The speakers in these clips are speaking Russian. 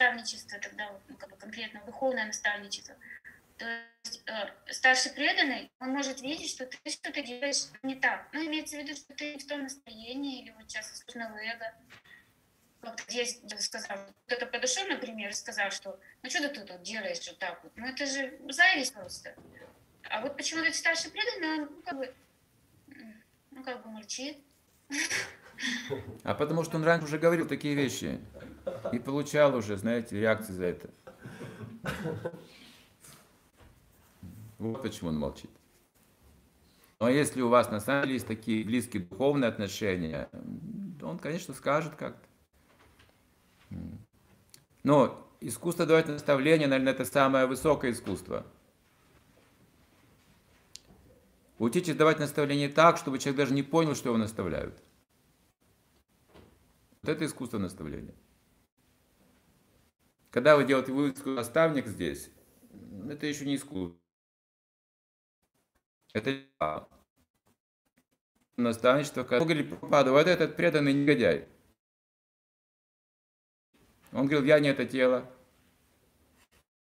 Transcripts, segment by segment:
наставничество, тогда ну, как бы конкретно духовное наставничество. То есть э, старший преданный, он может видеть, что ты что-то делаешь не так. Ну, имеется в виду, что ты в том настроении, или вот сейчас искусственного эго. Как здесь сказал, кто-то подошел, например, и сказал, что ну что ты тут делаешь вот так вот? Ну это же зависть просто. А вот почему-то старший преданный, он ну, как бы, ну как бы молчит. А потому что он раньше уже говорил такие вещи и получал уже, знаете, реакции за это. Вот почему он молчит. Но если у вас на самом деле есть такие близкие духовные отношения, он, конечно, скажет как-то. Но искусство давать наставление, наверное, это самое высокое искусство. Учитесь давать наставление так, чтобы человек даже не понял, что его наставляют. Вот это искусство наставления. Когда вы делаете вывеску наставник здесь, это еще не искусство. Это наставничество. Когда говорили Прабхупаду, вот этот преданный негодяй. Он говорил, я не это тело.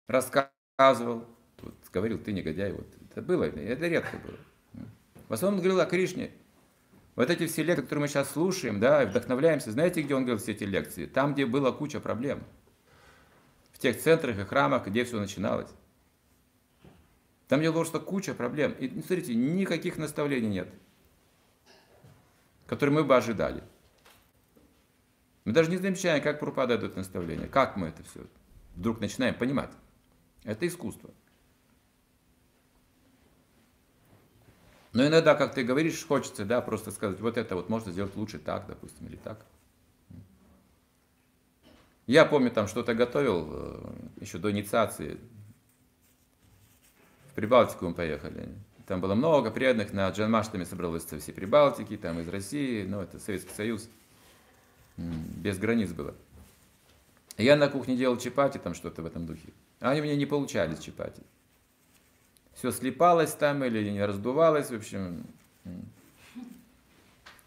Рассказывал. Вот, говорил, ты негодяй. Вот. Это было, это редко было. В основном он говорил о Кришне. Вот эти все лекции, которые мы сейчас слушаем, да, и вдохновляемся, знаете, где он говорил все эти лекции? Там, где была куча проблем. В тех центрах и храмах, где все начиналось. Там, где было что куча проблем. И, смотрите, никаких наставлений нет, которые мы бы ожидали. Мы даже не замечаем, как пропадают это наставления, как мы это все вдруг начинаем понимать. Это искусство. Но иногда, как ты говоришь, хочется, да, просто сказать, вот это вот можно сделать лучше так, допустим, или так. Я помню, там что-то готовил э, еще до инициации. В Прибалтику мы поехали. Там было много преданных, на Джанмаштаме собралось со всей Прибалтики, там из России, ну, это Советский Союз. Без границ было. Я на кухне делал чапати, там что-то в этом духе. А они мне не получались чапати все слипалось там или не раздувалось, в общем.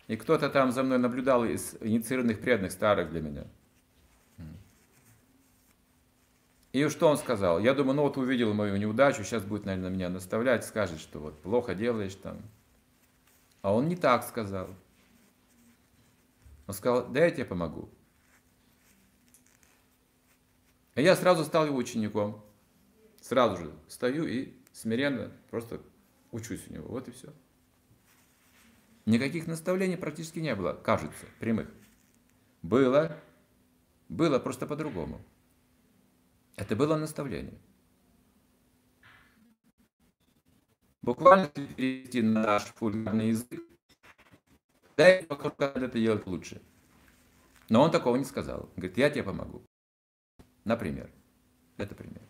И кто-то там за мной наблюдал из инициированных преданных старых для меня. И что он сказал? Я думаю, ну вот увидел мою неудачу, сейчас будет, наверное, меня наставлять, скажет, что вот плохо делаешь там. А он не так сказал. Он сказал, да я тебе помогу. И я сразу стал его учеником. Сразу же стою и смиренно просто учусь у него. Вот и все. Никаких наставлений практически не было, кажется, прямых. Было, было просто по-другому. Это было наставление. Буквально перевести на наш фульгарный язык, дай вокруг это делать лучше. Но он такого не сказал. Говорит, я тебе помогу. Например. Это пример.